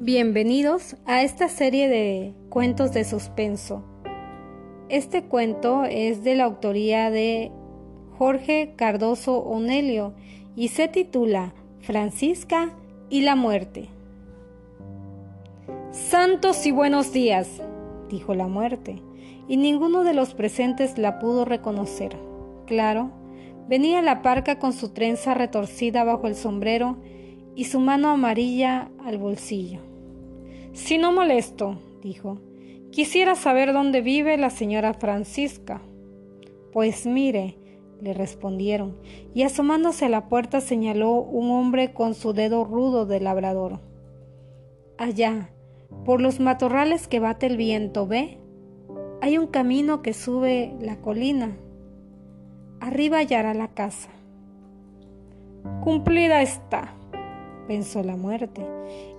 Bienvenidos a esta serie de cuentos de suspenso. Este cuento es de la autoría de Jorge Cardoso Onelio y se titula Francisca y la muerte. Santos y buenos días, dijo la muerte, y ninguno de los presentes la pudo reconocer. Claro, venía la parca con su trenza retorcida bajo el sombrero y su mano amarilla al bolsillo. Si no molesto, dijo, quisiera saber dónde vive la señora Francisca. Pues mire, le respondieron, y asomándose a la puerta señaló un hombre con su dedo rudo de labrador. Allá, por los matorrales que bate el viento, ¿ve? Hay un camino que sube la colina. Arriba hallará la casa. Cumplida está, pensó la muerte,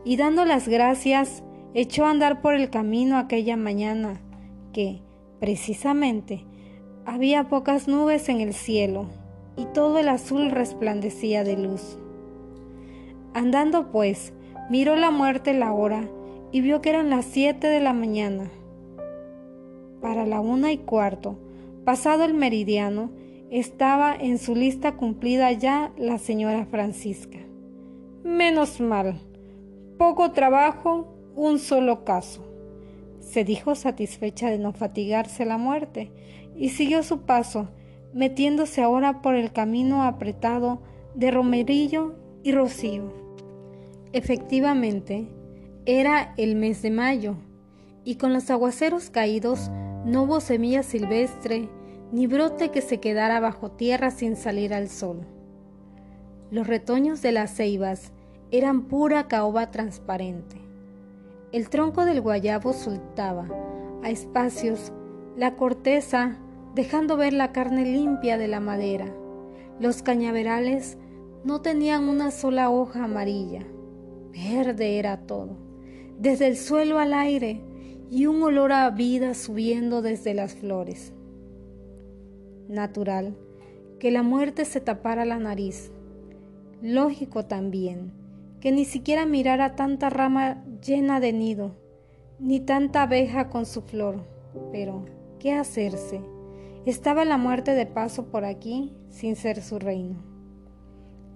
y dando las gracias, echó a andar por el camino aquella mañana, que, precisamente, había pocas nubes en el cielo y todo el azul resplandecía de luz. Andando pues, miró la muerte la hora y vio que eran las siete de la mañana. Para la una y cuarto, pasado el meridiano, estaba en su lista cumplida ya la señora Francisca. Menos mal, poco trabajo, un solo caso. Se dijo satisfecha de no fatigarse la muerte y siguió su paso, metiéndose ahora por el camino apretado de Romerillo y Rocío. Efectivamente, era el mes de mayo, y con los aguaceros caídos no hubo semilla silvestre ni brote que se quedara bajo tierra sin salir al sol. Los retoños de las ceibas eran pura caoba transparente. El tronco del guayabo soltaba, a espacios, la corteza, dejando ver la carne limpia de la madera. Los cañaverales no tenían una sola hoja amarilla. Verde era todo, desde el suelo al aire, y un olor a vida subiendo desde las flores. Natural que la muerte se tapara la nariz. Lógico también que ni siquiera mirara tanta rama llena de nido, ni tanta abeja con su flor. Pero, ¿qué hacerse? Estaba la muerte de paso por aquí sin ser su reino.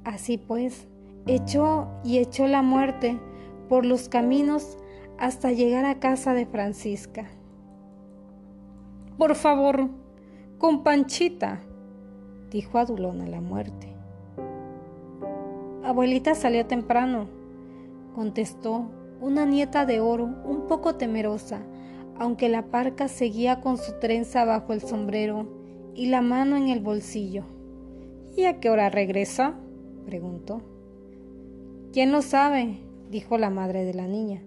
Así pues, echó y echó la muerte por los caminos hasta llegar a casa de Francisca. Por favor, con Panchita, dijo a Dulona la muerte. Abuelita salió temprano, contestó una nieta de oro un poco temerosa, aunque la parca seguía con su trenza bajo el sombrero y la mano en el bolsillo. ¿Y a qué hora regresa? preguntó. ¿Quién lo sabe? dijo la madre de la niña.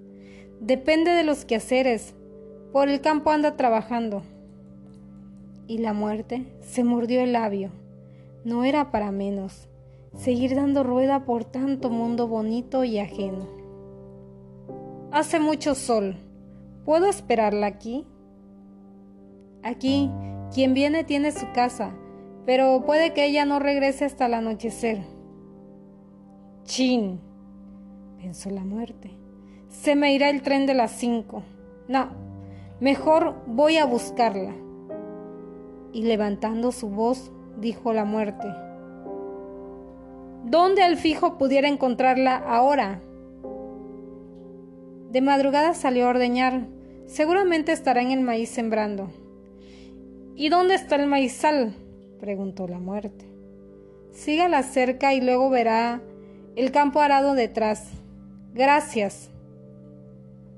Depende de los quehaceres. Por el campo anda trabajando. Y la muerte se mordió el labio. No era para menos seguir dando rueda por tanto mundo bonito y ajeno. Hace mucho sol. ¿Puedo esperarla aquí? Aquí, quien viene tiene su casa, pero puede que ella no regrese hasta el anochecer. Chin, pensó la muerte. Se me irá el tren de las cinco. No, mejor voy a buscarla. Y levantando su voz, dijo la muerte. ¿Dónde al fijo pudiera encontrarla ahora? De madrugada salió a ordeñar. Seguramente estará en el maíz sembrando. ¿Y dónde está el maizal? preguntó la muerte. Sígala cerca y luego verá el campo arado detrás. Gracias,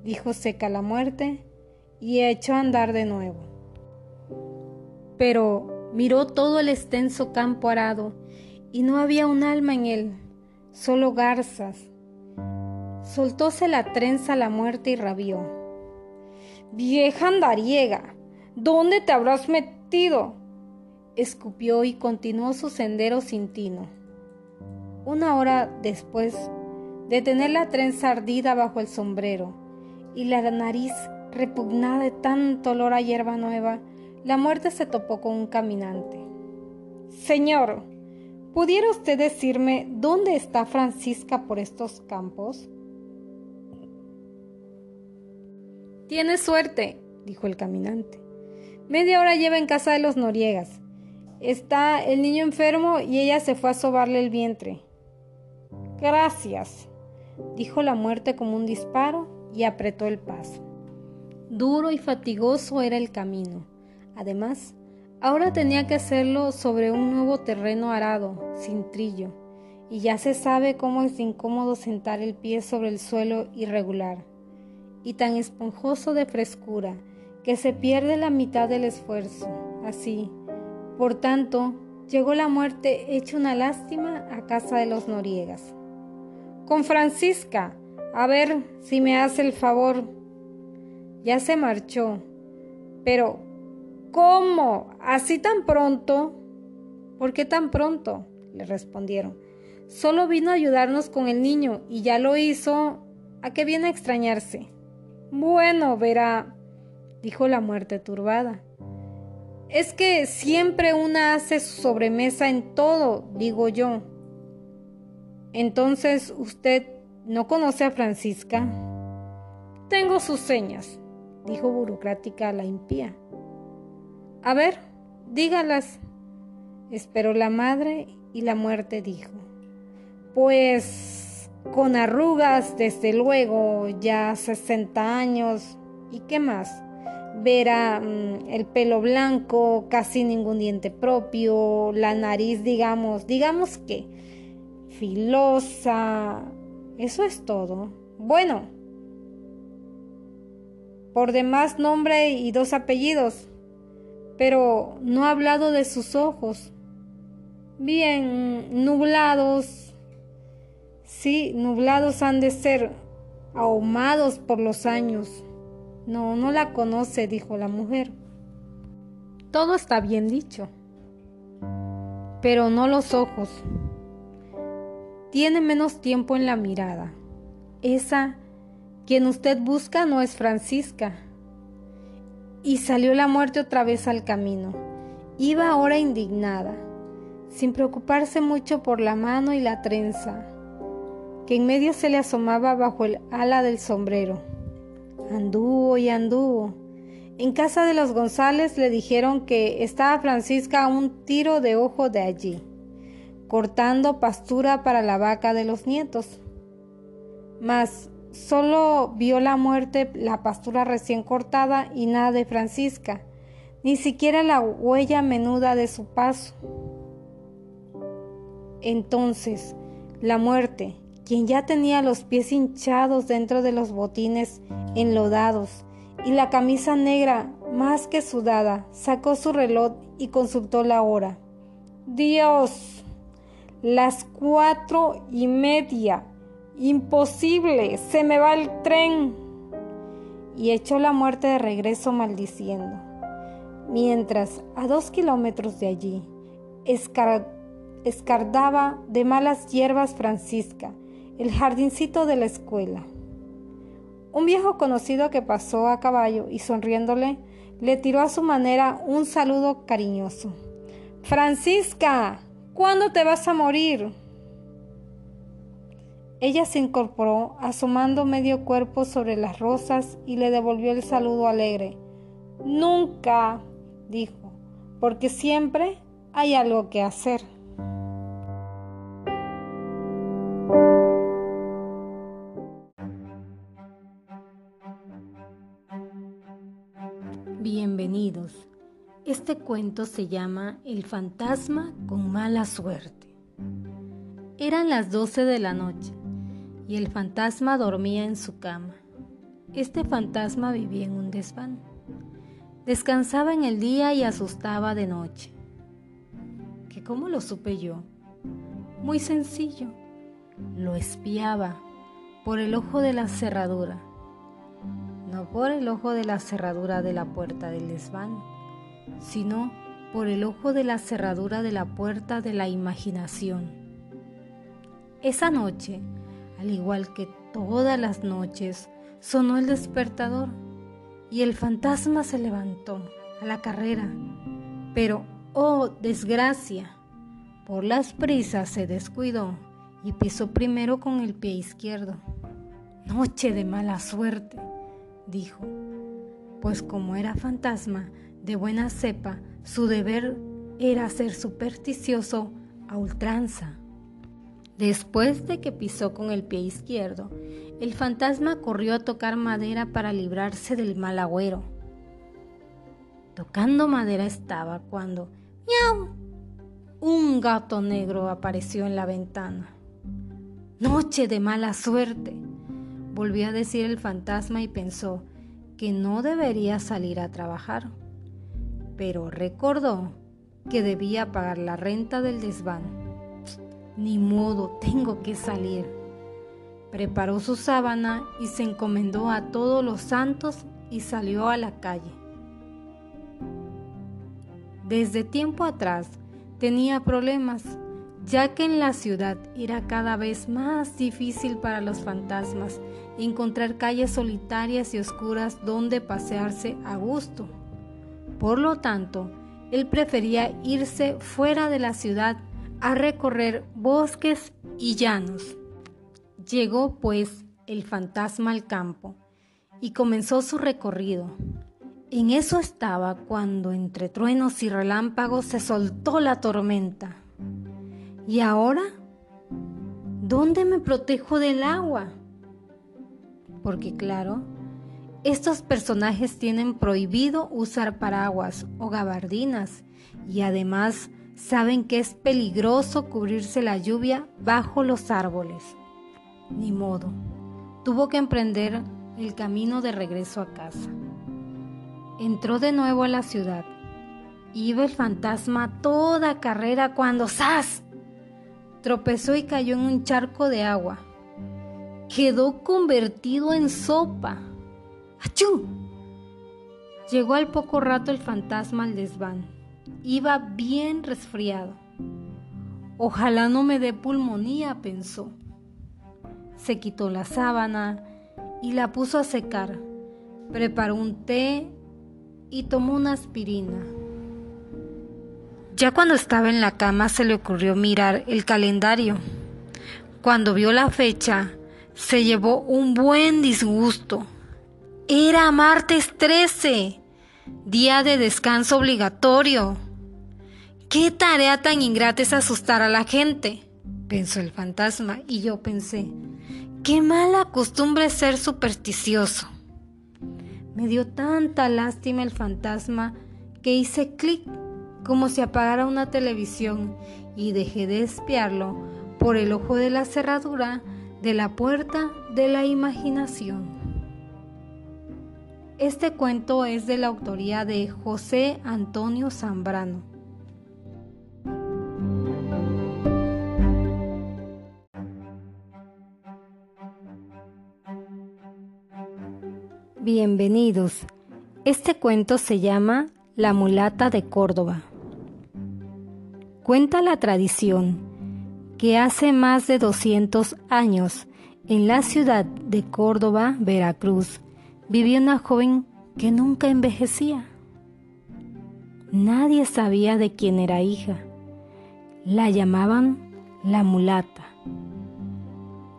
dijo seca la muerte y echó a andar de nuevo. Pero miró todo el extenso campo arado y no había un alma en él, solo garzas. Soltóse la trenza a la muerte y rabió. Vieja andariega, ¿dónde te habrás metido? Escupió y continuó su sendero sin tino. Una hora después de tener la trenza ardida bajo el sombrero y la nariz repugnada de tanto olor a hierba nueva, la muerte se topó con un caminante. Señor, ¿Pudiera usted decirme dónde está Francisca por estos campos? Tiene suerte, dijo el caminante. Media hora lleva en casa de los Noriegas. Está el niño enfermo y ella se fue a sobarle el vientre. Gracias, dijo la muerte como un disparo y apretó el paso. Duro y fatigoso era el camino. Además, ahora tenía que hacerlo sobre un nuevo terreno arado, sin trillo, y ya se sabe cómo es incómodo sentar el pie sobre el suelo irregular, y tan esponjoso de frescura, que se pierde la mitad del esfuerzo. Así, por tanto, llegó la muerte hecha una lástima a casa de los Noriegas. Con Francisca, a ver si me hace el favor. Ya se marchó. Pero, ¿cómo? ¿Así tan pronto? ¿Por qué tan pronto? le respondieron. Solo vino a ayudarnos con el niño y ya lo hizo. ¿A qué viene a extrañarse? Bueno, verá, dijo la muerte turbada. Es que siempre una hace su sobremesa en todo, digo yo. Entonces, ¿usted no conoce a Francisca? Tengo sus señas, dijo burocrática la impía. A ver, dígalas. Esperó la madre y la muerte dijo. Pues con arrugas, desde luego, ya 60 años. ¿Y qué más? Verá mm, el pelo blanco, casi ningún diente propio, la nariz, digamos, digamos que filosa. Eso es todo. Bueno, por demás nombre y dos apellidos, pero no ha hablado de sus ojos. Bien, nublados. Sí, nublados han de ser, ahumados por los años. No, no la conoce, dijo la mujer. Todo está bien dicho, pero no los ojos. Tiene menos tiempo en la mirada. Esa quien usted busca no es Francisca. Y salió la muerte otra vez al camino. Iba ahora indignada, sin preocuparse mucho por la mano y la trenza, que en medio se le asomaba bajo el ala del sombrero. Anduvo y anduvo. En casa de los González le dijeron que estaba Francisca a un tiro de ojo de allí, cortando pastura para la vaca de los nietos. Mas solo vio la muerte la pastura recién cortada y nada de Francisca, ni siquiera la huella menuda de su paso. Entonces, la muerte, quien ya tenía los pies hinchados dentro de los botines enlodados y la camisa negra más que sudada, sacó su reloj y consultó la hora. Dios, las cuatro y media. Imposible, se me va el tren. Y echó la muerte de regreso maldiciendo. Mientras, a dos kilómetros de allí, escardaba de malas hierbas Francisca, el jardincito de la escuela. Un viejo conocido que pasó a caballo y sonriéndole, le tiró a su manera un saludo cariñoso. Francisca, ¿cuándo te vas a morir? Ella se incorporó, asomando medio cuerpo sobre las rosas, y le devolvió el saludo alegre. Nunca, dijo, porque siempre hay algo que hacer. Bienvenidos. Este cuento se llama El fantasma con mala suerte. Eran las doce de la noche y el fantasma dormía en su cama. Este fantasma vivía en un desván. Descansaba en el día y asustaba de noche. ¿Que cómo lo supe yo? Muy sencillo. Lo espiaba por el ojo de la cerradura no por el ojo de la cerradura de la puerta del desván, sino por el ojo de la cerradura de la puerta de la imaginación. Esa noche, al igual que todas las noches, sonó el despertador y el fantasma se levantó a la carrera. Pero, oh desgracia, Por las prisas se descuidó y pisó primero con el pie izquierdo. Noche de mala suerte, dijo, pues como era fantasma de buena cepa, su deber era ser supersticioso a ultranza. Después de que pisó con el pie izquierdo, el fantasma corrió a tocar madera para librarse del mal agüero. Tocando madera estaba cuando ¡Miau! Un gato negro apareció en la ventana. Noche de mala suerte, volvió a decir el fantasma y pensó que no debería salir a trabajar. Pero recordó que debía pagar la renta del desván. Ni modo, tengo que salir. Preparó su sábana y se encomendó a todos los santos y salió a la calle. Desde tiempo atrás tenía problemas, ya que en la ciudad era cada vez más difícil para los fantasmas encontrar calles solitarias y oscuras donde pasearse a gusto. Por lo tanto, él prefería irse fuera de la ciudad a recorrer bosques y llanos. Llegó pues el fantasma al campo y comenzó su recorrido. En eso estaba cuando entre truenos y relámpagos se soltó la tormenta. ¿Y ahora? ¿Dónde me protejo del agua? Porque claro, estos personajes tienen prohibido usar paraguas o gabardinas y además saben que es peligroso cubrirse la lluvia bajo los árboles. Ni modo, tuvo que emprender el camino de regreso a casa. Entró de nuevo a la ciudad. Iba el fantasma toda carrera cuando ¡zas! Tropezó y cayó en un charco de agua. Quedó convertido en sopa. ¡Achú! Llegó al poco rato el fantasma al desván. Iba bien resfriado. Ojalá no me dé pulmonía, pensó. Se quitó la sábana y la puso a secar. Preparó un té y tomó una aspirina. Ya cuando estaba en la cama se le ocurrió mirar el calendario. Cuando vio la fecha, se llevó un buen disgusto. Era martes 13, día de descanso obligatorio. ¿Qué tarea tan ingrata es asustar a la gente? pensó el fantasma y yo pensé, qué mala costumbre ser supersticioso. Me dio tanta lástima el fantasma que hice clic como si apagara una televisión y dejé de espiarlo por el ojo de la cerradura de la puerta de la imaginación. Este cuento es de la autoría de José Antonio Zambrano. Bienvenidos. Este cuento se llama La mulata de Córdoba. Cuenta la tradición que hace más de 200 años, en la ciudad de Córdoba, Veracruz, vivía una joven que nunca envejecía. Nadie sabía de quién era hija. La llamaban la mulata.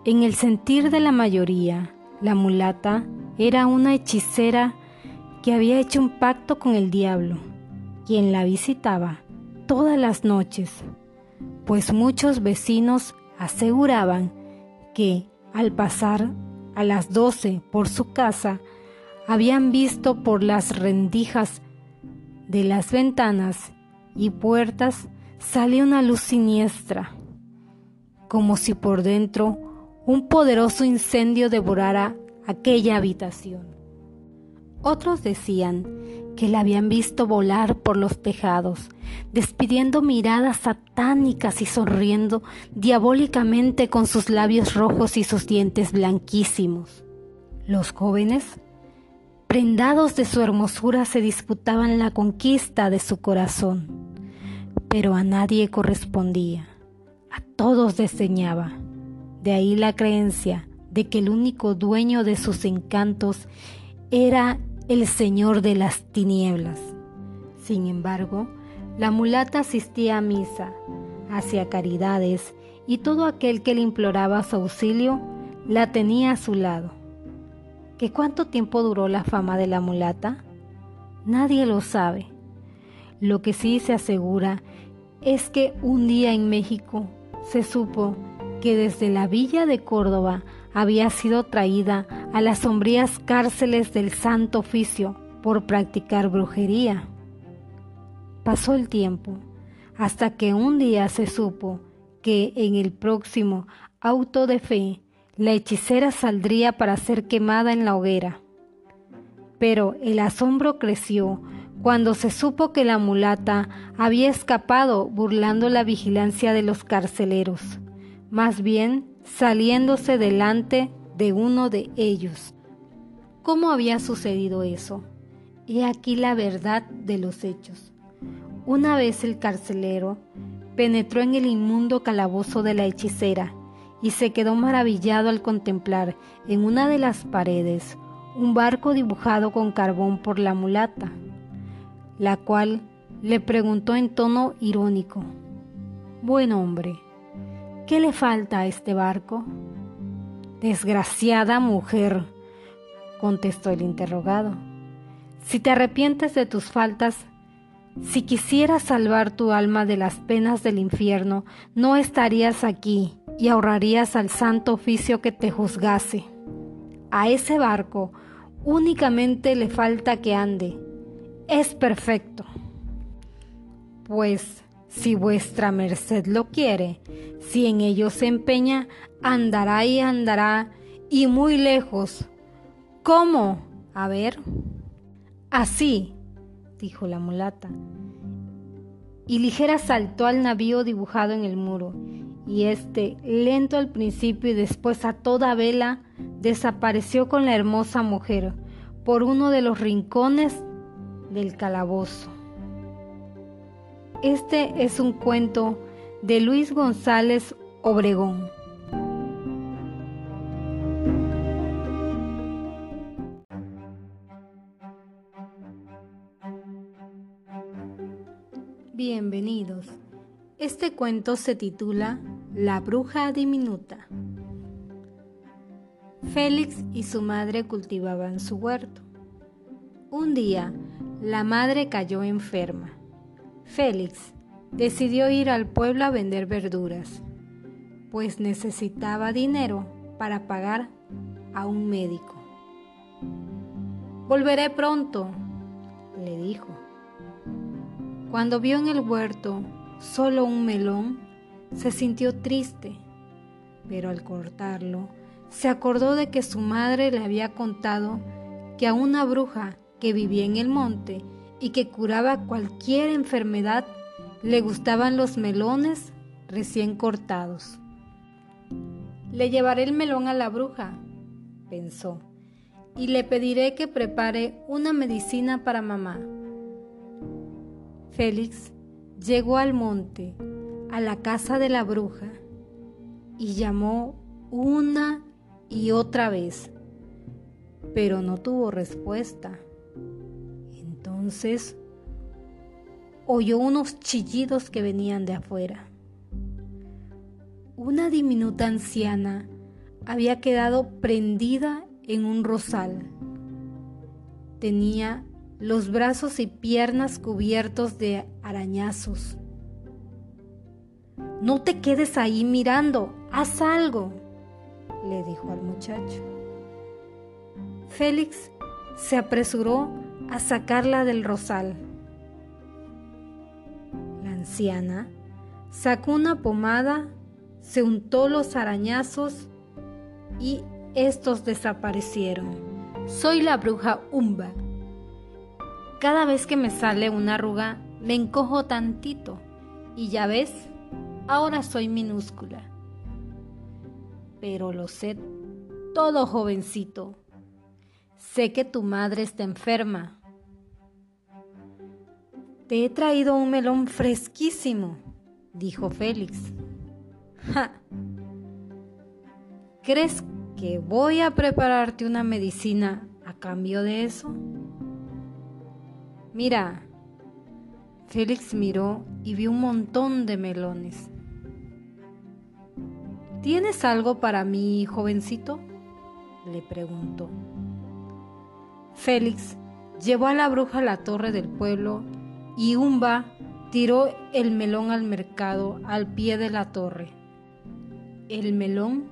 En el sentir de la mayoría, la mulata era una hechicera que había hecho un pacto con el diablo, quien la visitaba todas las noches, pues muchos vecinos aseguraban que al pasar a las doce por su casa, habían visto por las rendijas de las ventanas y puertas salir una luz siniestra, como si por dentro un poderoso incendio devorara aquella habitación. Otros decían que la habían visto volar por los tejados, despidiendo miradas satánicas y sonriendo diabólicamente con sus labios rojos y sus dientes blanquísimos. Los jóvenes, prendados de su hermosura, se disputaban la conquista de su corazón, pero a nadie correspondía, a todos desdeñaba. De ahí la creencia de que el único dueño de sus encantos era el Señor de las tinieblas. Sin embargo, la mulata asistía a misa, hacía caridades y todo aquel que le imploraba su auxilio la tenía a su lado. ¿Qué cuánto tiempo duró la fama de la mulata? Nadie lo sabe. Lo que sí se asegura es que un día en México se supo que desde la villa de Córdoba había sido traída a las sombrías cárceles del Santo Oficio por practicar brujería. Pasó el tiempo hasta que un día se supo que en el próximo auto de fe la hechicera saldría para ser quemada en la hoguera. Pero el asombro creció cuando se supo que la mulata había escapado burlando la vigilancia de los carceleros, más bien saliéndose delante de uno de ellos. ¿Cómo había sucedido eso? He aquí la verdad de los hechos. Una vez el carcelero penetró en el inmundo calabozo de la hechicera y se quedó maravillado al contemplar en una de las paredes un barco dibujado con carbón por la mulata la cual le preguntó en tono irónico, Buen hombre, ¿qué le falta a este barco? Desgraciada mujer, contestó el interrogado, si te arrepientes de tus faltas, si quisieras salvar tu alma de las penas del infierno, no estarías aquí y ahorrarías al santo oficio que te juzgase. A ese barco únicamente le falta que ande, es perfecto. Pues si vuestra merced lo quiere, si en ello se empeña, andará y andará y muy lejos. ¿Cómo? A ver. Así, dijo la mulata. Y ligera saltó al navío dibujado en el muro, y este, lento al principio y después a toda vela, desapareció con la hermosa mujer por uno de los rincones del calabozo. Este es un cuento de Luis González Obregón. Bienvenidos. Este cuento se titula La bruja diminuta. Félix y su madre cultivaban su huerto. Un día, la madre cayó enferma. Félix decidió ir al pueblo a vender verduras, pues necesitaba dinero para pagar a un médico. Volveré pronto, le dijo. Cuando vio en el huerto solo un melón, se sintió triste, pero al cortarlo, se acordó de que su madre le había contado que a una bruja que vivía en el monte y que curaba cualquier enfermedad, le gustaban los melones recién cortados. Le llevaré el melón a la bruja, pensó, y le pediré que prepare una medicina para mamá. Félix llegó al monte, a la casa de la bruja, y llamó una y otra vez, pero no tuvo respuesta. Entonces oyó unos chillidos que venían de afuera. Una diminuta anciana había quedado prendida en un rosal. Tenía los brazos y piernas cubiertos de arañazos. No te quedes ahí mirando, haz algo, le dijo al muchacho. Félix se apresuró a sacarla del rosal. La anciana sacó una pomada, se untó los arañazos y estos desaparecieron. Soy la bruja Umba. Cada vez que me sale una arruga, me encojo tantito y ya ves, ahora soy minúscula. Pero lo sé todo jovencito. Sé que tu madre está enferma te he traído un melón fresquísimo, dijo Félix. ¡Ja! ¿Crees que voy a prepararte una medicina a cambio de eso? Mira, Félix miró y vio un montón de melones. ¿Tienes algo para mí, jovencito? le preguntó. Félix llevó a la bruja a la torre del pueblo y Umba tiró el melón al mercado al pie de la torre. El melón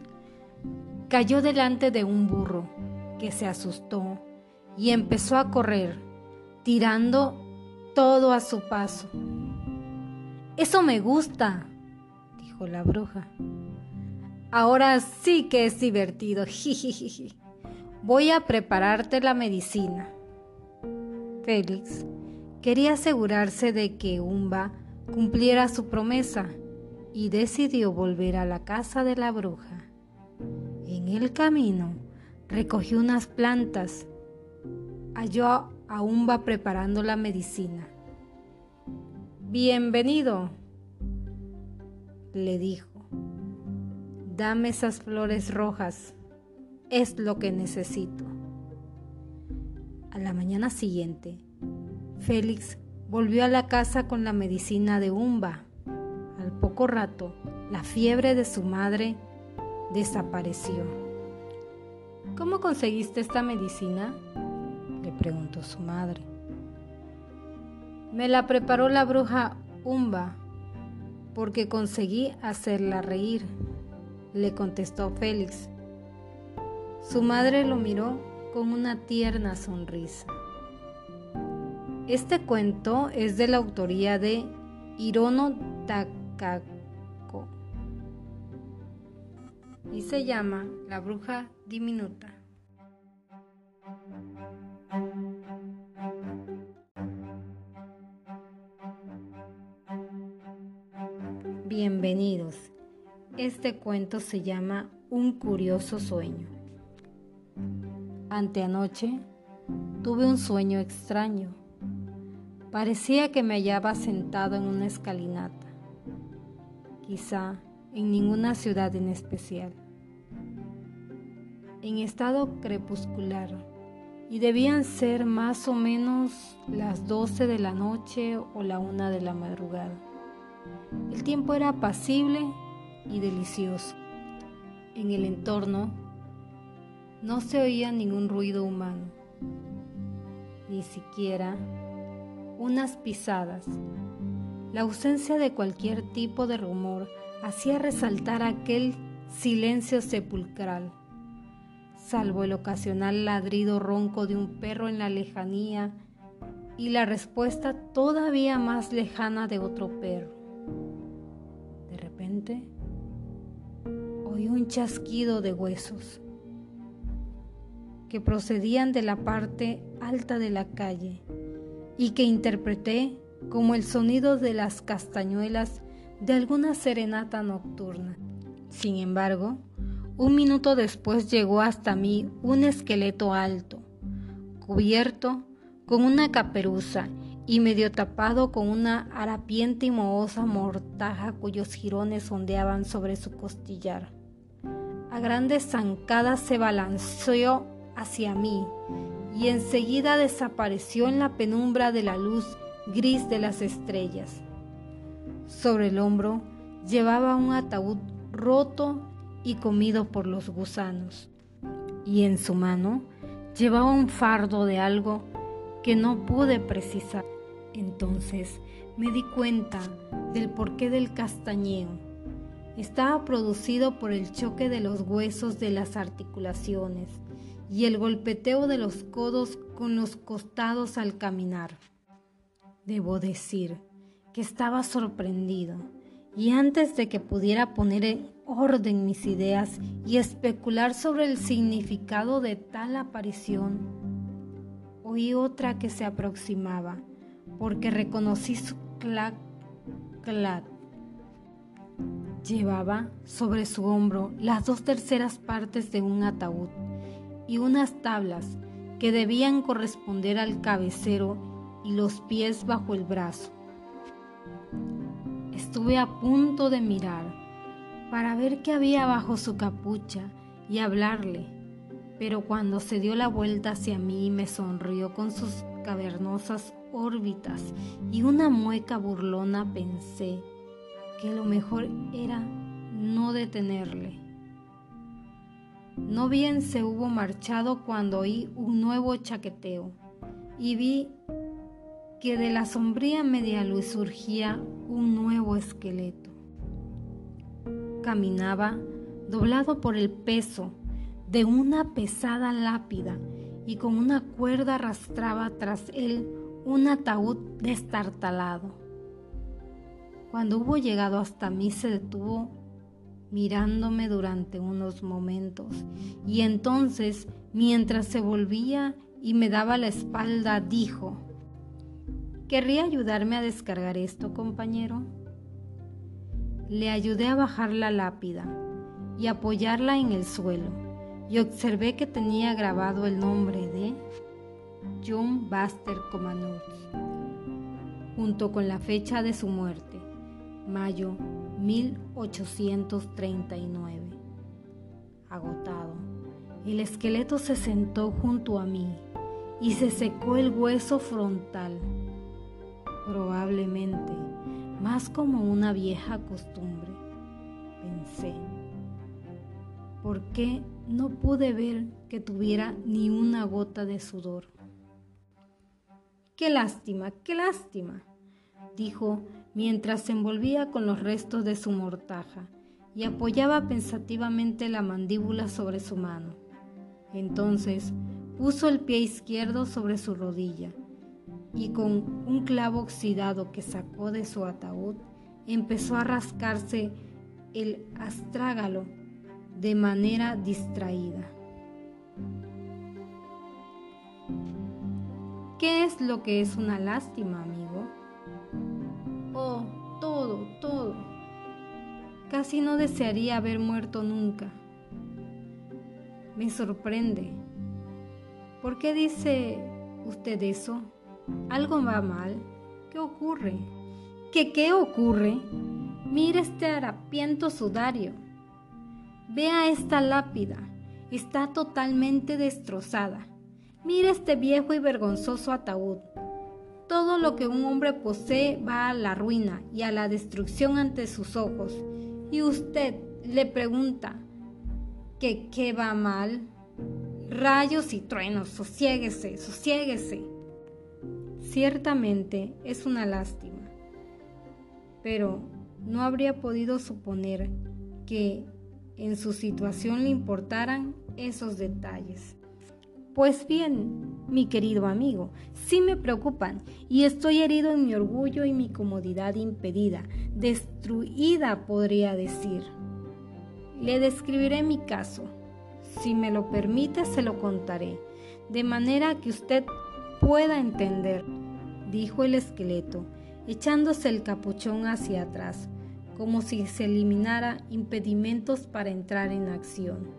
cayó delante de un burro que se asustó y empezó a correr, tirando todo a su paso. Eso me gusta, dijo la bruja. Ahora sí que es divertido. Voy a prepararte la medicina. Félix quería asegurarse de que Umba cumpliera su promesa y decidió volver a la casa de la bruja. En el camino recogió unas plantas, halló a Umba preparando la medicina. Bienvenido, le dijo. Dame esas flores rojas, es lo que necesito. A la mañana siguiente, Félix volvió a la casa con la medicina de Umba. Al poco rato, la fiebre de su madre desapareció. ¿Cómo conseguiste esta medicina? Le preguntó su madre. Me la preparó la bruja Umba porque conseguí hacerla reír le contestó Félix. Su madre lo miró con una tierna sonrisa. Este cuento es de la autoría de Hirono Takako y se llama La bruja diminuta. Bienvenidos. Este cuento se llama Un curioso sueño. Anteanoche tuve un sueño extraño. Parecía que me hallaba sentado en una escalinata, quizá en ninguna ciudad en especial, en estado crepuscular, y debían ser más o menos las doce de la noche o la una de la madrugada. El tiempo era apacible y delicioso. En el entorno no se oía ningún ruido humano, ni siquiera unas pisadas. La ausencia de cualquier tipo de rumor hacía resaltar aquel silencio sepulcral, salvo el ocasional ladrido ronco de un perro en la lejanía y la respuesta todavía más lejana de otro perro. Oí un chasquido de huesos que procedían de la parte alta de la calle y que interpreté como el sonido de las castañuelas de alguna serenata nocturna. Sin embargo, un minuto después llegó hasta mí un esqueleto alto, cubierto con una caperuza y medio tapado con una harapiente y mohosa mortaja cuyos jirones ondeaban sobre su costillar a grandes zancadas se balanceó hacia mí y enseguida desapareció en la penumbra de la luz gris de las estrellas. Sobre el hombro llevaba un ataúd roto y comido por los gusanos, y en su mano llevaba un fardo de algo que no pude precisar. Entonces me di cuenta del porqué del castañeo estaba producido por el choque de los huesos de las articulaciones y el golpeteo de los codos con los costados al caminar. Debo decir que estaba sorprendido y antes de que pudiera poner en orden mis ideas y especular sobre el significado de tal aparición, oí otra que se aproximaba porque reconocí su clac clac Llevaba sobre su hombro las dos terceras partes de un ataúd y unas tablas que debían corresponder al cabecero y los pies bajo el brazo. Estuve a punto de mirar para ver qué había bajo su capucha y hablarle, pero cuando se dio la vuelta hacia mí me sonrió con sus cavernosas órbitas y una mueca burlona pensé que lo mejor era no detenerle. No bien se hubo marchado cuando oí un nuevo chaqueteo y vi que de la sombría media luz surgía un nuevo esqueleto. Caminaba doblado por el peso de una pesada lápida y con una cuerda arrastraba tras él un ataúd destartalado. Cuando hubo llegado hasta mí se detuvo mirándome durante unos momentos y entonces, mientras se volvía y me daba la espalda, dijo, ¿Querría ayudarme a descargar esto, compañero? Le ayudé a bajar la lápida y apoyarla en el suelo y observé que tenía grabado el nombre de John Buster Comanus junto con la fecha de su muerte mayo 1839. Agotado, el esqueleto se sentó junto a mí y se secó el hueso frontal, probablemente más como una vieja costumbre. Pensé, ¿por qué no pude ver que tuviera ni una gota de sudor? Qué lástima, qué lástima, dijo mientras se envolvía con los restos de su mortaja y apoyaba pensativamente la mandíbula sobre su mano. Entonces puso el pie izquierdo sobre su rodilla y con un clavo oxidado que sacó de su ataúd empezó a rascarse el astrágalo de manera distraída. ¿Qué es lo que es una lástima, amigo? Oh, todo, todo. Casi no desearía haber muerto nunca. Me sorprende. ¿Por qué dice usted eso? ¿Algo va mal? ¿Qué ocurre? ¿Qué qué ocurre? Mire este harapiento sudario. Vea esta lápida. Está totalmente destrozada. Mire este viejo y vergonzoso ataúd. Todo lo que un hombre posee va a la ruina y a la destrucción ante sus ojos. Y usted le pregunta, ¿que qué va mal? Rayos y truenos, sosiéguese, sosiéguese. Ciertamente es una lástima, pero no habría podido suponer que en su situación le importaran esos detalles. Pues bien, mi querido amigo, sí me preocupan y estoy herido en mi orgullo y mi comodidad impedida, destruida podría decir. Le describiré mi caso. Si me lo permite, se lo contaré, de manera que usted pueda entender, dijo el esqueleto, echándose el capuchón hacia atrás, como si se eliminara impedimentos para entrar en acción,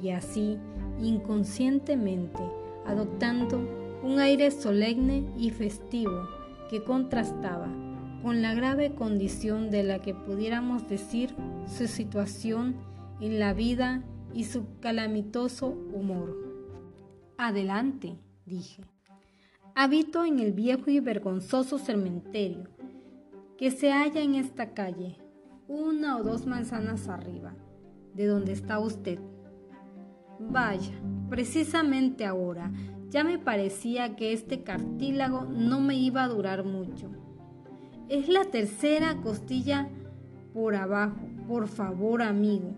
y así inconscientemente, adoptando un aire solemne y festivo que contrastaba con la grave condición de la que pudiéramos decir su situación en la vida y su calamitoso humor. Adelante, dije. Habito en el viejo y vergonzoso cementerio que se halla en esta calle, una o dos manzanas arriba, de donde está usted. Vaya, precisamente ahora ya me parecía que este cartílago no me iba a durar mucho. Es la tercera costilla por abajo. Por favor, amigo,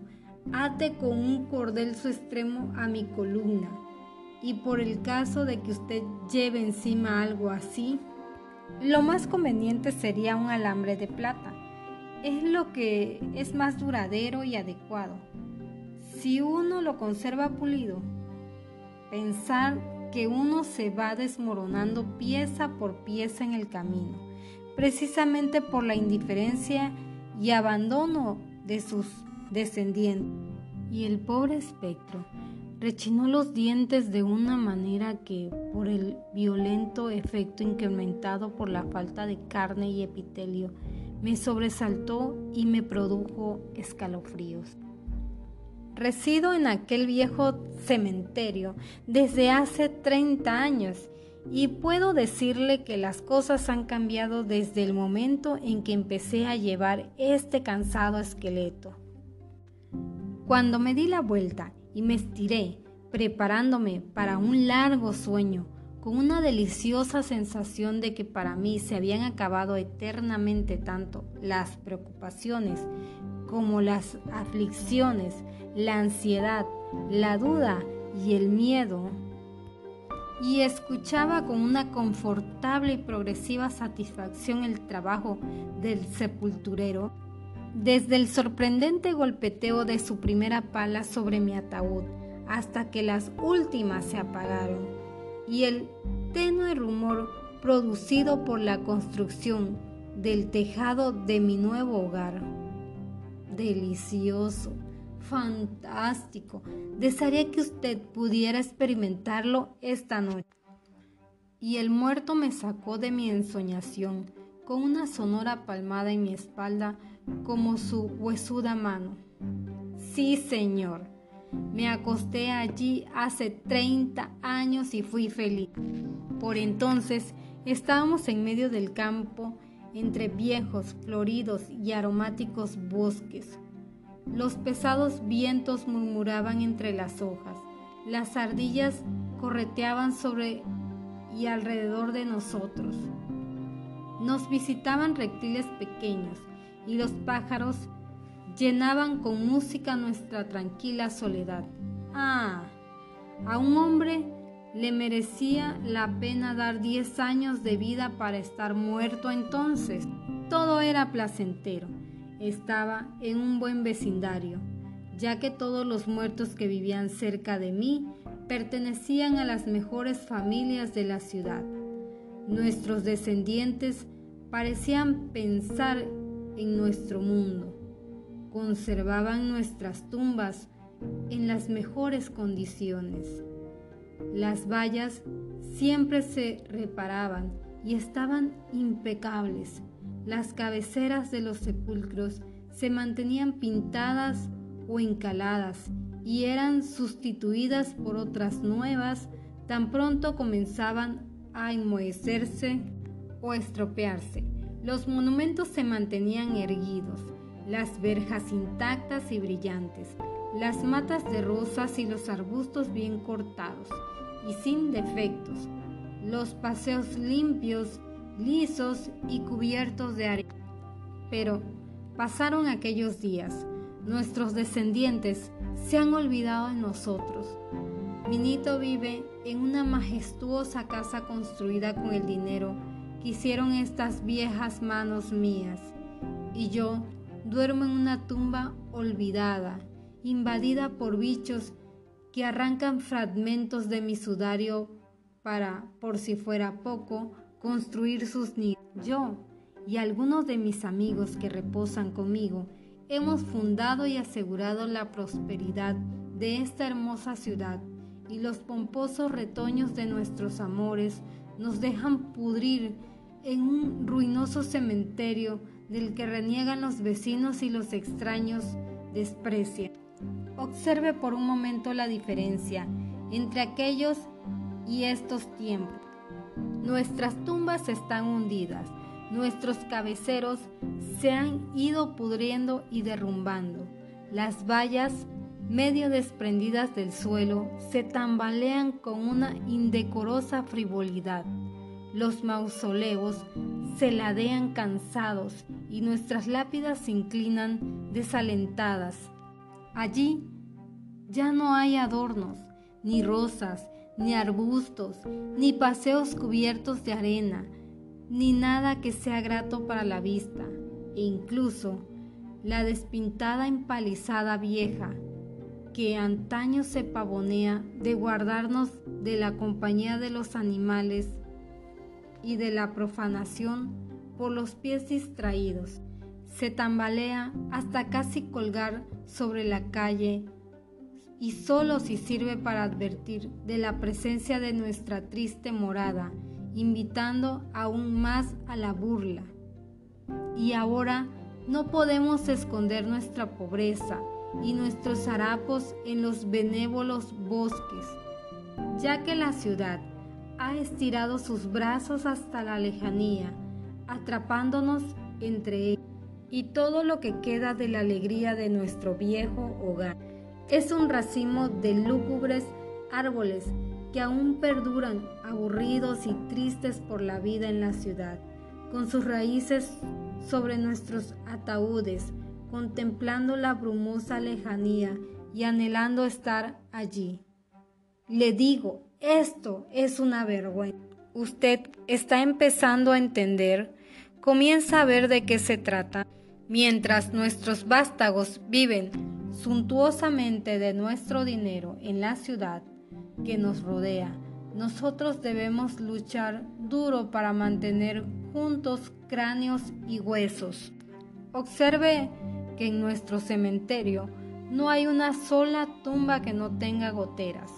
ate con un cordel su extremo a mi columna. Y por el caso de que usted lleve encima algo así, lo más conveniente sería un alambre de plata. Es lo que es más duradero y adecuado si uno lo conserva pulido, pensar que uno se va desmoronando pieza por pieza en el camino, precisamente por la indiferencia y abandono de sus descendientes. Y el pobre espectro rechinó los dientes de una manera que, por el violento efecto incrementado por la falta de carne y epitelio, me sobresaltó y me produjo escalofríos. Resido en aquel viejo cementerio desde hace 30 años y puedo decirle que las cosas han cambiado desde el momento en que empecé a llevar este cansado esqueleto. Cuando me di la vuelta y me estiré, preparándome para un largo sueño, con una deliciosa sensación de que para mí se habían acabado eternamente tanto las preocupaciones como las aflicciones, la ansiedad, la duda y el miedo, y escuchaba con una confortable y progresiva satisfacción el trabajo del sepulturero, desde el sorprendente golpeteo de su primera pala sobre mi ataúd hasta que las últimas se apagaron, y el tenue rumor producido por la construcción del tejado de mi nuevo hogar. Delicioso fantástico. Desearía que usted pudiera experimentarlo esta noche. Y el muerto me sacó de mi ensoñación con una sonora palmada en mi espalda como su huesuda mano. Sí, señor. Me acosté allí hace 30 años y fui feliz. Por entonces estábamos en medio del campo, entre viejos, floridos y aromáticos bosques. Los pesados vientos murmuraban entre las hojas. Las ardillas correteaban sobre y alrededor de nosotros. Nos visitaban reptiles pequeños y los pájaros llenaban con música nuestra tranquila soledad. Ah, a un hombre le merecía la pena dar diez años de vida para estar muerto entonces. Todo era placentero estaba en un buen vecindario, ya que todos los muertos que vivían cerca de mí pertenecían a las mejores familias de la ciudad. Nuestros descendientes parecían pensar en nuestro mundo, conservaban nuestras tumbas en las mejores condiciones. Las vallas siempre se reparaban y estaban impecables las cabeceras de los sepulcros se mantenían pintadas o encaladas y eran sustituidas por otras nuevas tan pronto comenzaban a enmohecerse o estropearse. Los monumentos se mantenían erguidos, las verjas intactas y brillantes, las matas de rosas y los arbustos bien cortados y sin defectos, los paseos limpios lisos y cubiertos de arena. Pero pasaron aquellos días, nuestros descendientes se han olvidado de nosotros. Minito vive en una majestuosa casa construida con el dinero que hicieron estas viejas manos mías, y yo duermo en una tumba olvidada, invadida por bichos que arrancan fragmentos de mi sudario para, por si fuera poco, construir sus nidos. Yo y algunos de mis amigos que reposan conmigo hemos fundado y asegurado la prosperidad de esta hermosa ciudad y los pomposos retoños de nuestros amores nos dejan pudrir en un ruinoso cementerio del que reniegan los vecinos y los extraños desprecian. Observe por un momento la diferencia entre aquellos y estos tiempos. Nuestras tumbas están hundidas, nuestros cabeceros se han ido pudriendo y derrumbando. Las vallas, medio desprendidas del suelo, se tambalean con una indecorosa frivolidad. Los mausoleos se ladean cansados y nuestras lápidas se inclinan desalentadas. Allí ya no hay adornos, ni rosas, ni arbustos, ni paseos cubiertos de arena, ni nada que sea grato para la vista, e incluso la despintada empalizada vieja, que antaño se pavonea de guardarnos de la compañía de los animales y de la profanación por los pies distraídos, se tambalea hasta casi colgar sobre la calle y solo si sirve para advertir de la presencia de nuestra triste morada, invitando aún más a la burla. Y ahora no podemos esconder nuestra pobreza y nuestros harapos en los benévolos bosques, ya que la ciudad ha estirado sus brazos hasta la lejanía, atrapándonos entre ellos. y todo lo que queda de la alegría de nuestro viejo hogar. Es un racimo de lúgubres árboles que aún perduran aburridos y tristes por la vida en la ciudad, con sus raíces sobre nuestros ataúdes, contemplando la brumosa lejanía y anhelando estar allí. Le digo, esto es una vergüenza. Usted está empezando a entender, comienza a ver de qué se trata. Mientras nuestros vástagos viven suntuosamente de nuestro dinero en la ciudad que nos rodea, nosotros debemos luchar duro para mantener juntos cráneos y huesos. Observe que en nuestro cementerio no hay una sola tumba que no tenga goteras.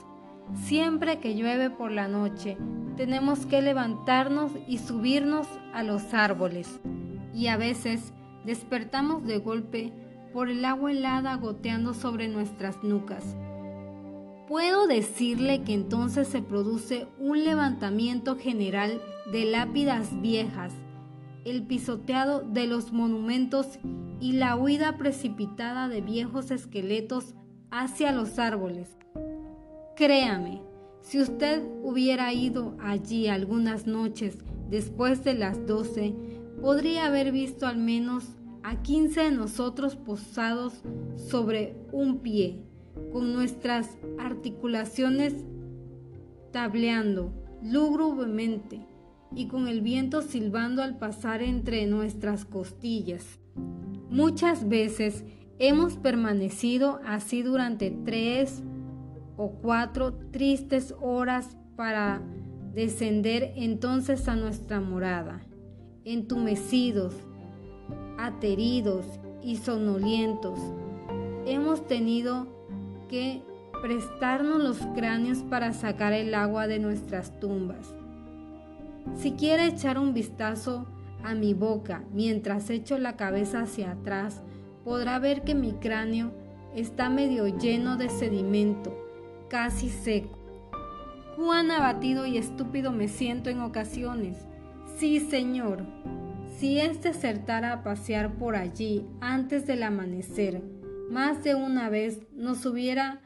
Siempre que llueve por la noche, tenemos que levantarnos y subirnos a los árboles. Y a veces despertamos de golpe por el agua helada goteando sobre nuestras nucas. Puedo decirle que entonces se produce un levantamiento general de lápidas viejas, el pisoteado de los monumentos y la huida precipitada de viejos esqueletos hacia los árboles. Créame, si usted hubiera ido allí algunas noches después de las doce, podría haber visto al menos a quince de nosotros posados sobre un pie, con nuestras articulaciones tableando lúgubremente y con el viento silbando al pasar entre nuestras costillas. Muchas veces hemos permanecido así durante tres o cuatro tristes horas para descender entonces a nuestra morada, entumecidos, ateridos y sonolientos. Hemos tenido que prestarnos los cráneos para sacar el agua de nuestras tumbas. Si quiere echar un vistazo a mi boca mientras echo la cabeza hacia atrás, podrá ver que mi cráneo está medio lleno de sedimento casi seco. Cuán abatido y estúpido me siento en ocasiones. Sí, Señor, si éste acertara a pasear por allí antes del amanecer, más de una vez nos hubiera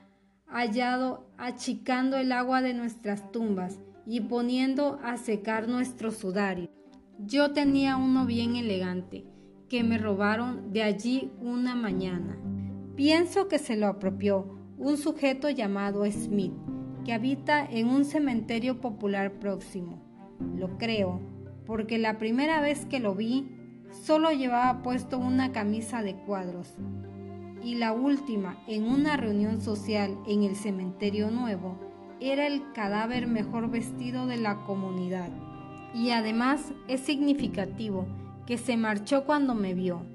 hallado achicando el agua de nuestras tumbas y poniendo a secar nuestro sudario. Yo tenía uno bien elegante, que me robaron de allí una mañana. Pienso que se lo apropió un sujeto llamado Smith, que habita en un cementerio popular próximo. Lo creo, porque la primera vez que lo vi, solo llevaba puesto una camisa de cuadros. Y la última, en una reunión social en el cementerio nuevo, era el cadáver mejor vestido de la comunidad. Y además es significativo que se marchó cuando me vio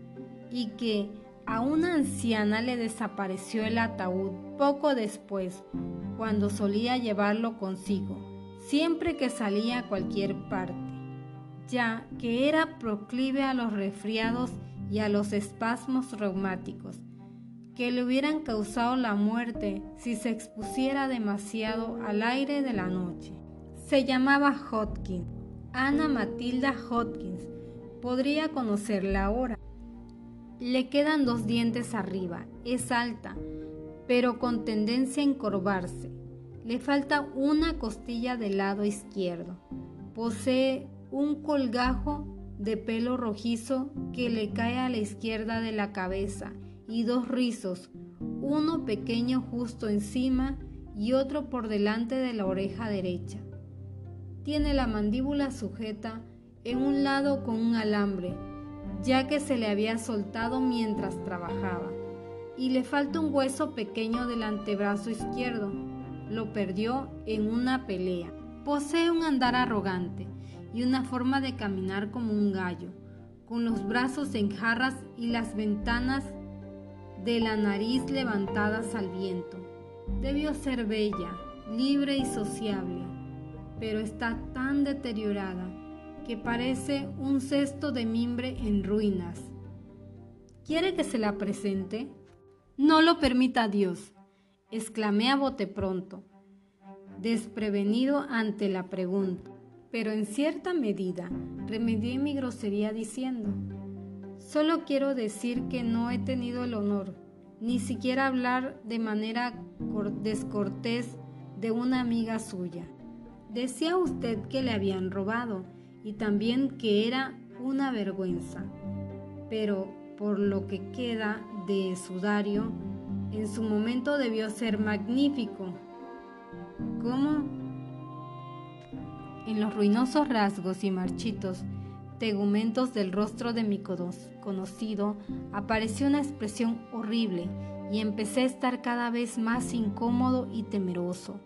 y que a una anciana le desapareció el ataúd poco después, cuando solía llevarlo consigo, siempre que salía a cualquier parte, ya que era proclive a los resfriados y a los espasmos reumáticos, que le hubieran causado la muerte si se expusiera demasiado al aire de la noche. Se llamaba Hodkins, Ana Matilda Hodkins. Podría conocerla ahora le quedan dos dientes arriba, es alta, pero con tendencia a encorvarse. Le falta una costilla del lado izquierdo. Posee un colgajo de pelo rojizo que le cae a la izquierda de la cabeza y dos rizos, uno pequeño justo encima y otro por delante de la oreja derecha. Tiene la mandíbula sujeta en un lado con un alambre ya que se le había soltado mientras trabajaba, y le falta un hueso pequeño del antebrazo izquierdo. Lo perdió en una pelea. Posee un andar arrogante y una forma de caminar como un gallo, con los brazos en jarras y las ventanas de la nariz levantadas al viento. Debió ser bella, libre y sociable, pero está tan deteriorada que parece un cesto de mimbre en ruinas. ¿Quiere que se la presente? No lo permita Dios, exclamé a bote pronto, desprevenido ante la pregunta, pero en cierta medida remedié mi grosería diciendo, Solo quiero decir que no he tenido el honor, ni siquiera hablar de manera descortés de una amiga suya. Decía usted que le habían robado y también que era una vergüenza. Pero por lo que queda de sudario, en su momento debió ser magnífico. ¿Cómo? En los ruinosos rasgos y marchitos tegumentos del rostro de mi conocido apareció una expresión horrible y empecé a estar cada vez más incómodo y temeroso,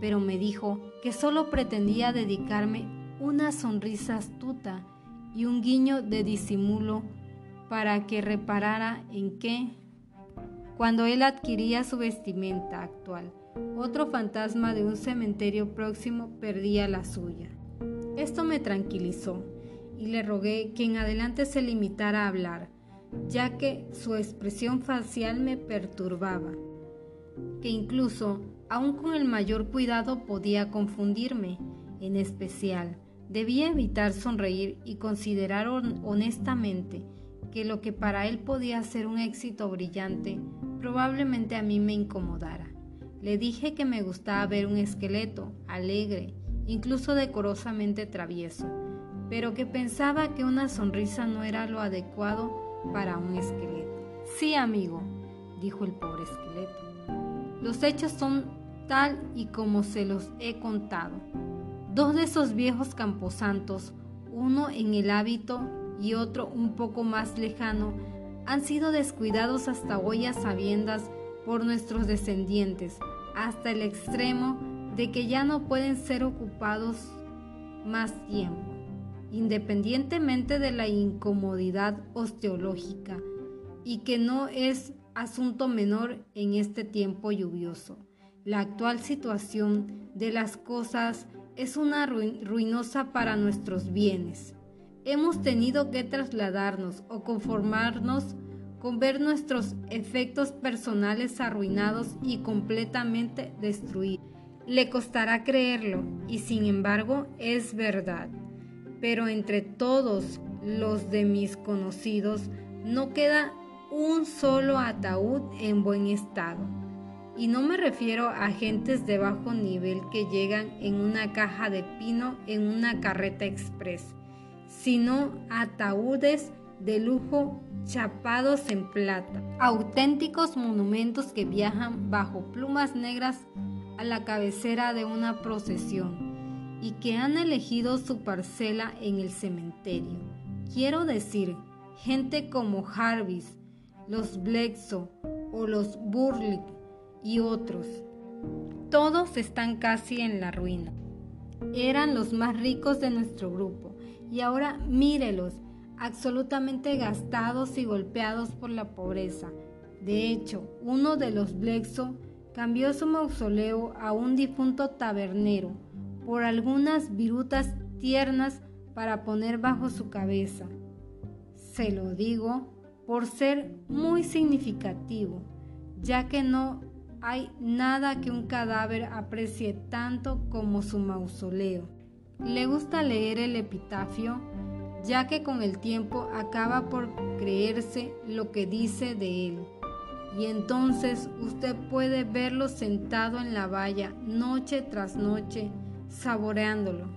pero me dijo que solo pretendía dedicarme una sonrisa astuta y un guiño de disimulo para que reparara en que, cuando él adquiría su vestimenta actual, otro fantasma de un cementerio próximo perdía la suya. Esto me tranquilizó y le rogué que en adelante se limitara a hablar, ya que su expresión facial me perturbaba, que incluso, aun con el mayor cuidado, podía confundirme. En especial, debía evitar sonreír y considerar honestamente que lo que para él podía ser un éxito brillante, probablemente a mí me incomodara. Le dije que me gustaba ver un esqueleto alegre, incluso decorosamente travieso, pero que pensaba que una sonrisa no era lo adecuado para un esqueleto. Sí, amigo, dijo el pobre esqueleto. Los hechos son tal y como se los he contado. Dos de esos viejos camposantos, uno en el hábito y otro un poco más lejano, han sido descuidados hasta hoy a sabiendas por nuestros descendientes, hasta el extremo de que ya no pueden ser ocupados más tiempo independientemente de la incomodidad osteológica, y que no es asunto menor en este tiempo lluvioso. La actual situación de las cosas es una ruinosa para nuestros bienes. Hemos tenido que trasladarnos o conformarnos con ver nuestros efectos personales arruinados y completamente destruidos. Le costará creerlo, y sin embargo es verdad pero entre todos los de mis conocidos no queda un solo ataúd en buen estado. Y no me refiero a gentes de bajo nivel que llegan en una caja de pino en una carreta express, sino ataúdes de lujo chapados en plata, auténticos monumentos que viajan bajo plumas negras a la cabecera de una procesión y que han elegido su parcela en el cementerio. Quiero decir, gente como Jarvis, los Blexo o los Burlick y otros. Todos están casi en la ruina. Eran los más ricos de nuestro grupo y ahora mírelos, absolutamente gastados y golpeados por la pobreza. De hecho, uno de los Blexo cambió su mausoleo a un difunto tabernero por algunas virutas tiernas para poner bajo su cabeza. Se lo digo por ser muy significativo, ya que no hay nada que un cadáver aprecie tanto como su mausoleo. Le gusta leer el epitafio, ya que con el tiempo acaba por creerse lo que dice de él. Y entonces usted puede verlo sentado en la valla noche tras noche, saboreándolo.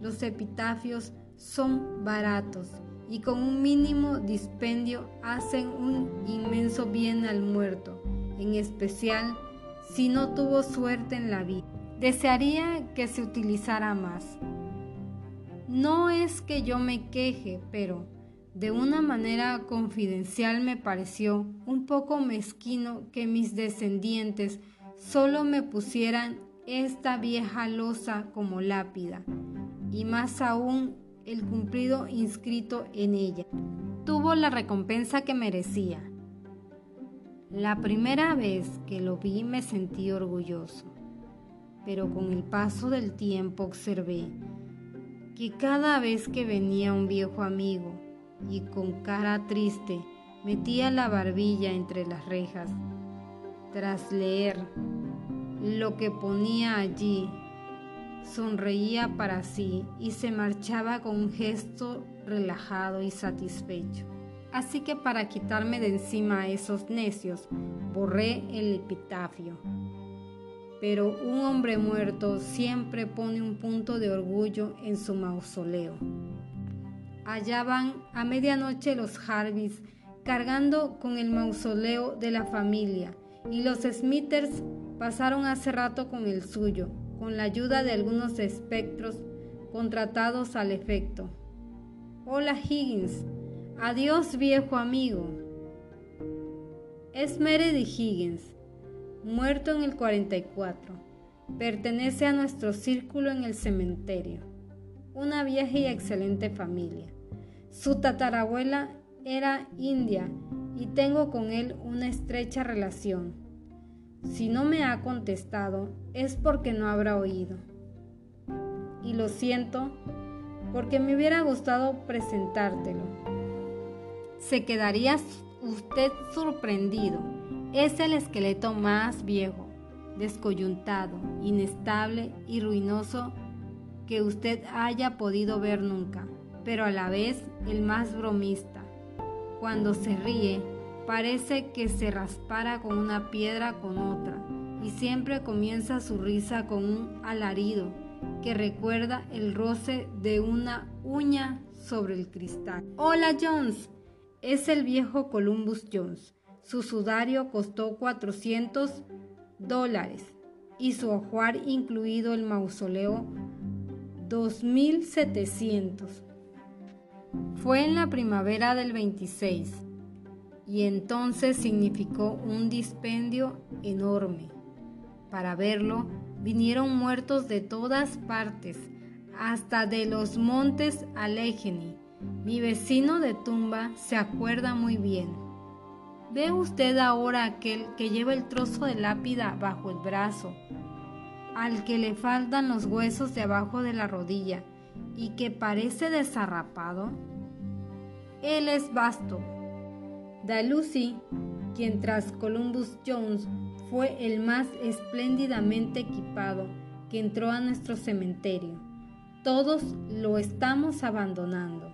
Los epitafios son baratos y con un mínimo dispendio hacen un inmenso bien al muerto, en especial si no tuvo suerte en la vida. Desearía que se utilizara más. No es que yo me queje, pero de una manera confidencial me pareció un poco mezquino que mis descendientes solo me pusieran esta vieja losa como lápida, y más aún el cumplido inscrito en ella. Tuvo la recompensa que merecía. La primera vez que lo vi me sentí orgulloso, pero con el paso del tiempo observé que cada vez que venía un viejo amigo y con cara triste metía la barbilla entre las rejas, tras leer lo que ponía allí. Sonreía para sí y se marchaba con un gesto relajado y satisfecho. Así que para quitarme de encima a esos necios, borré el epitafio. Pero un hombre muerto siempre pone un punto de orgullo en su mausoleo. Allá van a medianoche los Harvis cargando con el mausoleo de la familia y los Smithers pasaron hace rato con el suyo, con la ayuda de algunos espectros contratados al efecto. Hola Higgins, Adiós viejo amigo. Es Meredith Higgins, muerto en el 44. Pertenece a nuestro círculo en el cementerio. Una vieja y excelente familia. Su tatarabuela era india y tengo con él una estrecha relación. Si no me ha contestado es porque no habrá oído. Y lo siento porque me hubiera gustado presentártelo se quedaría usted sorprendido. Es el esqueleto más viejo, descoyuntado, inestable y ruinoso que usted haya podido ver nunca, pero a la vez el más bromista. Cuando se ríe, parece que se raspara con una piedra con otra, y siempre comienza su risa con un alarido que recuerda el roce de una uña sobre el cristal. Hola Jones, es el viejo Columbus Jones. Su sudario costó 400 dólares y su ajuar, incluido el mausoleo, 2.700. Fue en la primavera del 26 y entonces significó un dispendio enorme. Para verlo vinieron muertos de todas partes, hasta de los montes Allegheny mi vecino de tumba se acuerda muy bien. ¿Ve usted ahora aquel que lleva el trozo de lápida bajo el brazo, al que le faltan los huesos de abajo de la rodilla y que parece desarrapado? Él es Basto. Lucy, quien tras Columbus Jones fue el más espléndidamente equipado que entró a nuestro cementerio. Todos lo estamos abandonando.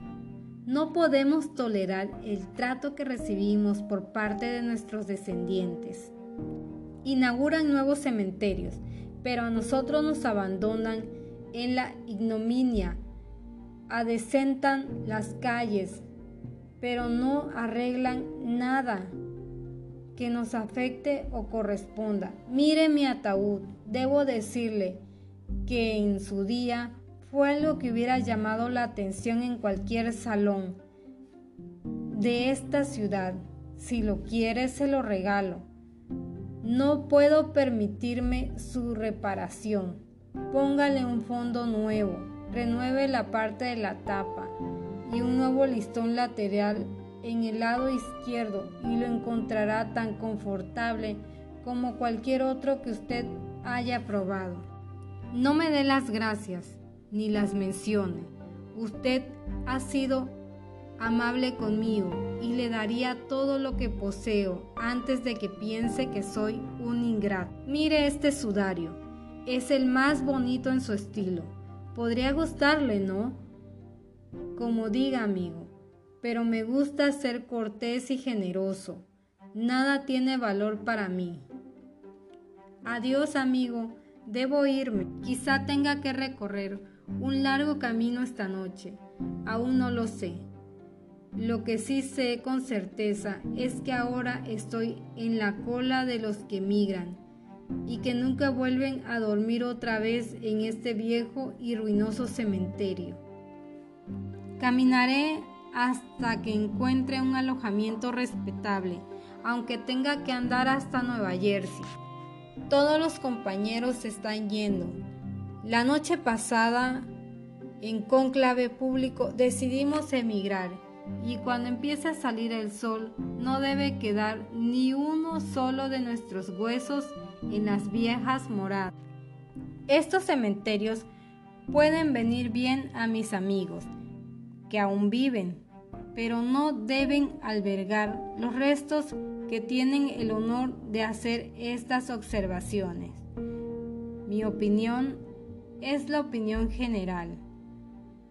No podemos tolerar el trato que recibimos por parte de nuestros descendientes. Inauguran nuevos cementerios, pero a nosotros nos abandonan en la ignominia. Adecentan las calles, pero no arreglan nada que nos afecte o corresponda. Mire mi ataúd, debo decirle que en su día fue algo que hubiera llamado la atención en cualquier salón de esta ciudad. Si lo quiere, se lo regalo. No puedo permitirme su reparación. Póngale un fondo nuevo, renueve la parte de la tapa y un nuevo listón lateral en el lado izquierdo y lo encontrará tan confortable como cualquier otro que usted haya probado. No me dé las gracias ni las mencione. Usted ha sido amable conmigo y le daría todo lo que poseo antes de que piense que soy un ingrato. Mire este sudario, es el más bonito en su estilo. Podría gustarle, ¿no? Como diga, amigo, pero me gusta ser cortés y generoso. Nada tiene valor para mí. Adiós, amigo. Debo irme. Quizá tenga que recorrer un largo camino esta noche. Aún no lo sé. Lo que sí sé con certeza es que ahora estoy en la cola de los que migran y que nunca vuelven a dormir otra vez en este viejo y ruinoso cementerio. Caminaré hasta que encuentre un alojamiento respetable, aunque tenga que andar hasta Nueva Jersey. Todos los compañeros están yendo, la noche pasada, en conclave público, decidimos emigrar y cuando empiece a salir el sol, no debe quedar ni uno solo de nuestros huesos en las viejas moradas. Estos cementerios pueden venir bien a mis amigos, que aún viven, pero no deben albergar los restos que tienen el honor de hacer estas observaciones. Mi opinión es la opinión general.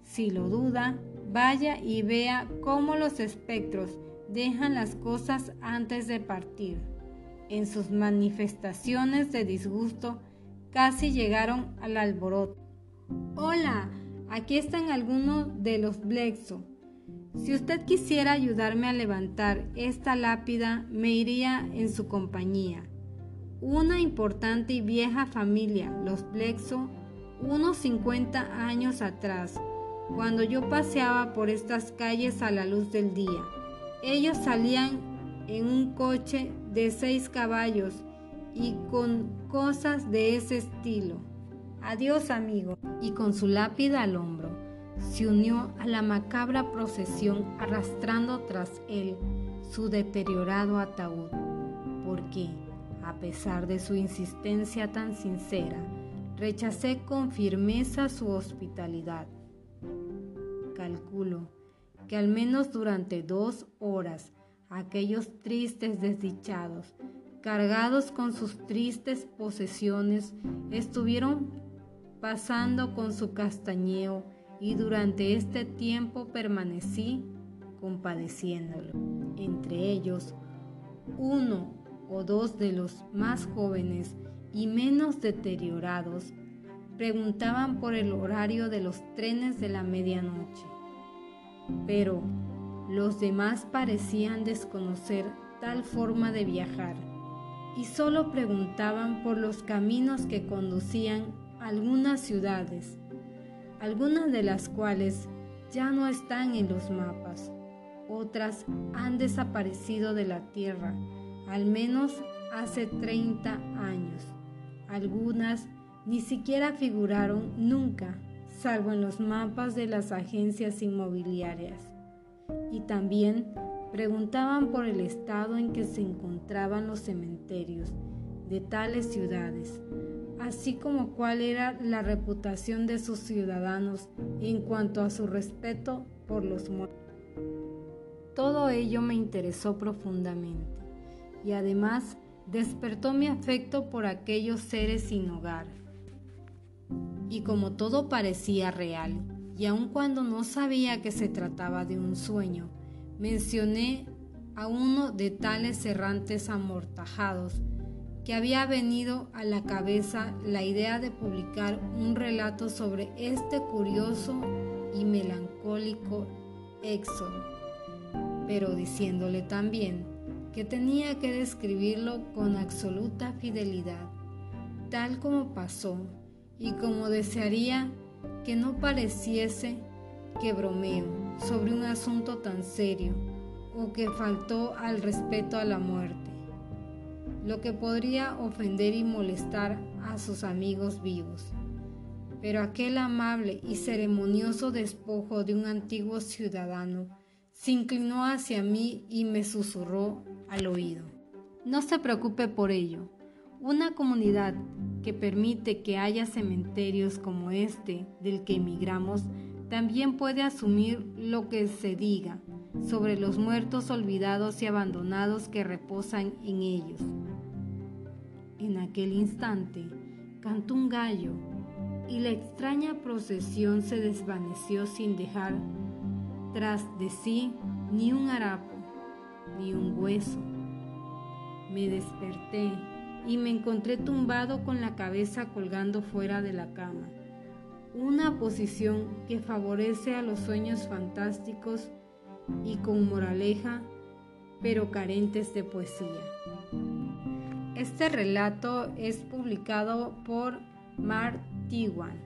Si lo duda, vaya y vea cómo los espectros dejan las cosas antes de partir. En sus manifestaciones de disgusto casi llegaron al alboroto. Hola, aquí están algunos de los Blexo. Si usted quisiera ayudarme a levantar esta lápida, me iría en su compañía. Una importante y vieja familia, los Blexo, unos 50 años atrás, cuando yo paseaba por estas calles a la luz del día. Ellos salían en un coche de seis caballos y con cosas de ese estilo. Adiós amigo. Y con su lápida al hombro, se unió a la macabra procesión arrastrando tras él su deteriorado ataúd, porque, a pesar de su insistencia tan sincera, rechacé con firmeza su hospitalidad. Calculo que al menos durante dos horas aquellos tristes desdichados, cargados con sus tristes posesiones, estuvieron pasando con su castañeo y durante este tiempo permanecí compadeciéndolo. Entre ellos, uno o dos de los más jóvenes y menos deteriorados preguntaban por el horario de los trenes de la medianoche. Pero los demás parecían desconocer tal forma de viajar y solo preguntaban por los caminos que conducían a algunas ciudades algunas de las cuales ya no están en los mapas, otras han desaparecido de la Tierra, al menos hace 30 años. Algunas ni siquiera figuraron nunca, salvo en los mapas de las agencias inmobiliarias. Y también preguntaban por el estado en que se encontraban los cementerios de tales ciudades, así como cuál era la reputación de sus ciudadanos en cuanto a su respeto por los muertos. Todo ello me interesó profundamente y además despertó mi afecto por aquellos seres sin hogar. Y como todo parecía real, y aun cuando no sabía que se trataba de un sueño, mencioné a uno de tales errantes amortajados que había venido a la cabeza la idea de publicar un relato sobre este curioso y melancólico éxodo, pero diciéndole también que tenía que describirlo con absoluta fidelidad, tal como pasó y como desearía que no pareciese que bromeo sobre un asunto tan serio o que faltó al respeto a la muerte lo que podría ofender y molestar a sus amigos vivos. Pero aquel amable y ceremonioso despojo de un antiguo ciudadano se inclinó hacia mí y me susurró al oído. No se preocupe por ello. Una comunidad que permite que haya cementerios como este del que emigramos también puede asumir lo que se diga sobre los muertos olvidados y abandonados que reposan en ellos. En aquel instante cantó un gallo y la extraña procesión se desvaneció sin dejar tras de sí ni un harapo, un hueso. Me desperté y me encontré tumbado con la cabeza colgando fuera de la cama, una posición que favorece a los sueños fantásticos y con moraleja, pero carentes de poesía. Este relato es publicado por Mar Tiwan.